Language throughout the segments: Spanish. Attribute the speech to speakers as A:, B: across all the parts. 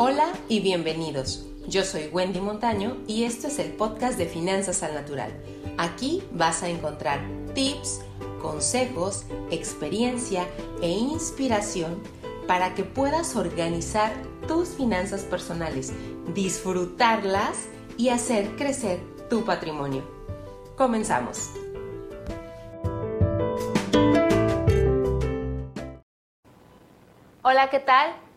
A: Hola y bienvenidos. Yo soy Wendy Montaño y esto es el podcast de Finanzas al Natural. Aquí vas a encontrar tips, consejos, experiencia e inspiración para que puedas organizar tus finanzas personales, disfrutarlas y hacer crecer tu patrimonio. Comenzamos. Hola, ¿qué tal?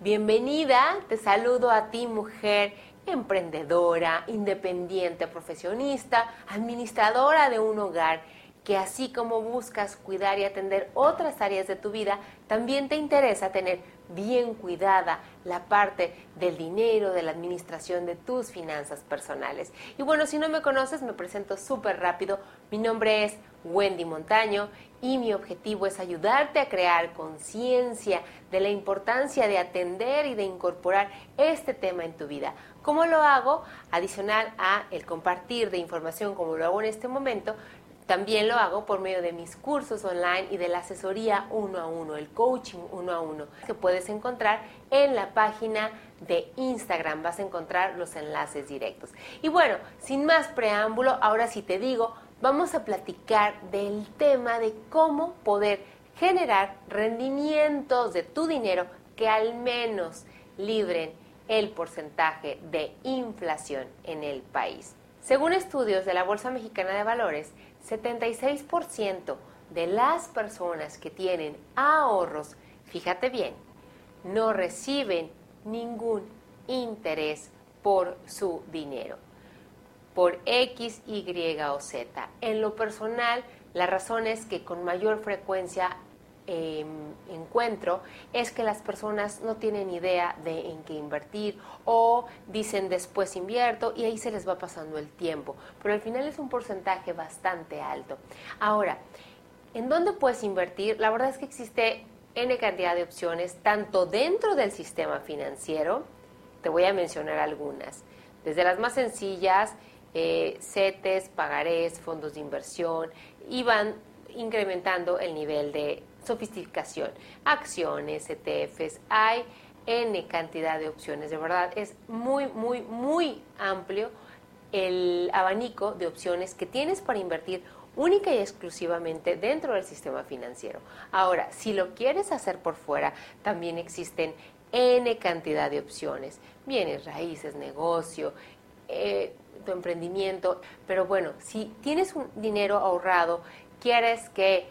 A: Bienvenida, te saludo a ti mujer emprendedora, independiente, profesionista, administradora de un hogar que así como buscas cuidar y atender otras áreas de tu vida, también te interesa tener bien cuidada la parte del dinero, de la administración de tus finanzas personales. Y bueno, si no me conoces, me presento súper rápido. Mi nombre es Wendy Montaño y mi objetivo es ayudarte a crear conciencia de la importancia de atender y de incorporar este tema en tu vida. ¿Cómo lo hago? Adicional a el compartir de información como lo hago en este momento, también lo hago por medio de mis cursos online y de la asesoría uno a uno, el coaching uno a uno, que puedes encontrar en la página de Instagram. Vas a encontrar los enlaces directos. Y bueno, sin más preámbulo, ahora sí te digo, vamos a platicar del tema de cómo poder generar rendimientos de tu dinero que al menos libren el porcentaje de inflación en el país. Según estudios de la Bolsa Mexicana de Valores, 76% de las personas que tienen ahorros, fíjate bien, no reciben ningún interés por su dinero, por X, Y o Z. En lo personal, la razón es que con mayor frecuencia Em, encuentro es que las personas no tienen idea de en qué invertir o dicen después invierto y ahí se les va pasando el tiempo. Pero al final es un porcentaje bastante alto. Ahora, ¿en dónde puedes invertir? La verdad es que existe N cantidad de opciones, tanto dentro del sistema financiero, te voy a mencionar algunas, desde las más sencillas, eh, CETES, pagarés, fondos de inversión, y van incrementando el nivel de sofisticación, acciones, ETFs, hay N cantidad de opciones, de verdad es muy, muy, muy amplio el abanico de opciones que tienes para invertir única y exclusivamente dentro del sistema financiero. Ahora, si lo quieres hacer por fuera, también existen N cantidad de opciones, bienes raíces, negocio, eh, tu emprendimiento, pero bueno, si tienes un dinero ahorrado, quieres que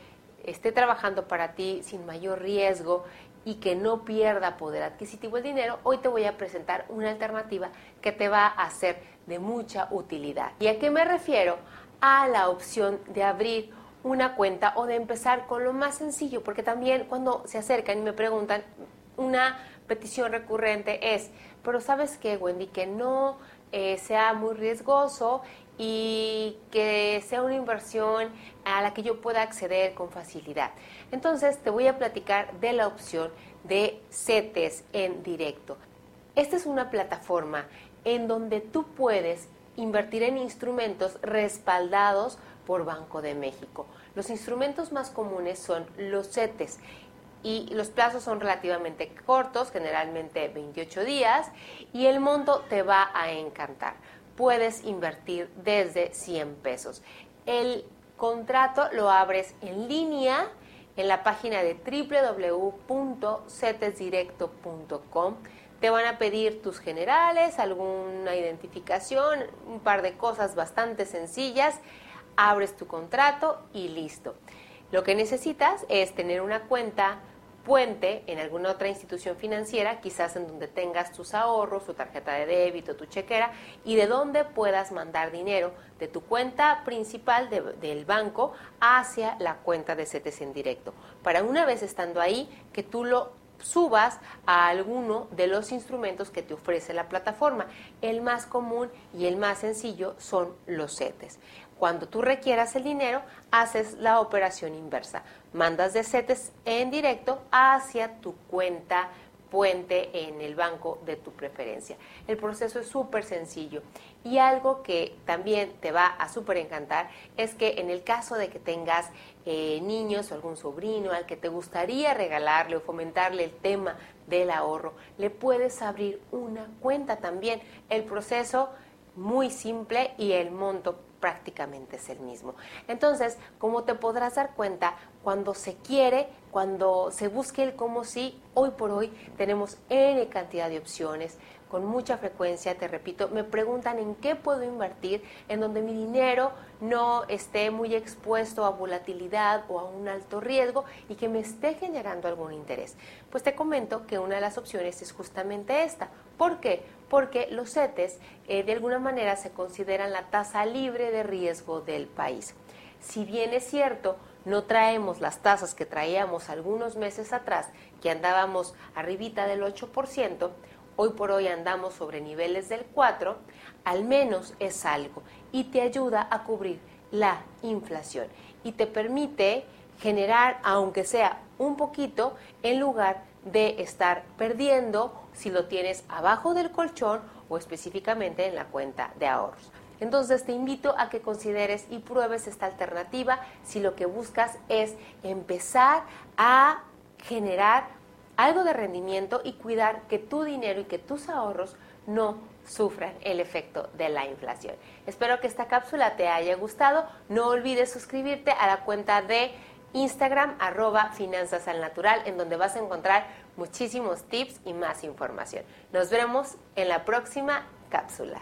A: esté trabajando para ti sin mayor riesgo y que no pierda poder adquisitivo el dinero, hoy te voy a presentar una alternativa que te va a ser de mucha utilidad. ¿Y a qué me refiero? A la opción de abrir una cuenta o de empezar con lo más sencillo, porque también cuando se acercan y me preguntan, una petición recurrente es, pero sabes qué, Wendy, que no eh, sea muy riesgoso y que sea una inversión a la que yo pueda acceder con facilidad. Entonces te voy a platicar de la opción de CETES en directo. Esta es una plataforma en donde tú puedes invertir en instrumentos respaldados por Banco de México. Los instrumentos más comunes son los CETES y los plazos son relativamente cortos, generalmente 28 días, y el monto te va a encantar puedes invertir desde 100 pesos. El contrato lo abres en línea en la página de www.cetesdirecto.com. Te van a pedir tus generales, alguna identificación, un par de cosas bastante sencillas. Abres tu contrato y listo. Lo que necesitas es tener una cuenta puente en alguna otra institución financiera, quizás en donde tengas tus ahorros, tu tarjeta de débito, tu chequera, y de donde puedas mandar dinero de tu cuenta principal del banco hacia la cuenta de CETES en directo. Para una vez estando ahí, que tú lo subas a alguno de los instrumentos que te ofrece la plataforma. El más común y el más sencillo son los CETES. Cuando tú requieras el dinero, haces la operación inversa. Mandas de CETES en directo hacia tu cuenta puente en el banco de tu preferencia. El proceso es súper sencillo y algo que también te va a súper encantar es que en el caso de que tengas eh, niños o algún sobrino al que te gustaría regalarle o fomentarle el tema del ahorro, le puedes abrir una cuenta también. El proceso muy simple y el monto prácticamente es el mismo. Entonces, como te podrás dar cuenta, cuando se quiere, cuando se busque el cómo sí, hoy por hoy tenemos N cantidad de opciones. Con mucha frecuencia, te repito, me preguntan en qué puedo invertir, en donde mi dinero no esté muy expuesto a volatilidad o a un alto riesgo y que me esté generando algún interés. Pues te comento que una de las opciones es justamente esta. ¿Por qué? Porque los CETES eh, de alguna manera se consideran la tasa libre de riesgo del país. Si bien es cierto, no traemos las tasas que traíamos algunos meses atrás, que andábamos arribita del 8%, hoy por hoy andamos sobre niveles del 4%, al menos es algo y te ayuda a cubrir la inflación y te permite generar, aunque sea un poquito, en lugar de estar perdiendo si lo tienes abajo del colchón o específicamente en la cuenta de ahorros. Entonces te invito a que consideres y pruebes esta alternativa si lo que buscas es empezar a generar algo de rendimiento y cuidar que tu dinero y que tus ahorros no sufran el efecto de la inflación. Espero que esta cápsula te haya gustado. No olvides suscribirte a la cuenta de Instagram arroba finanzas al natural en donde vas a encontrar muchísimos tips y más información. Nos vemos en la próxima cápsula.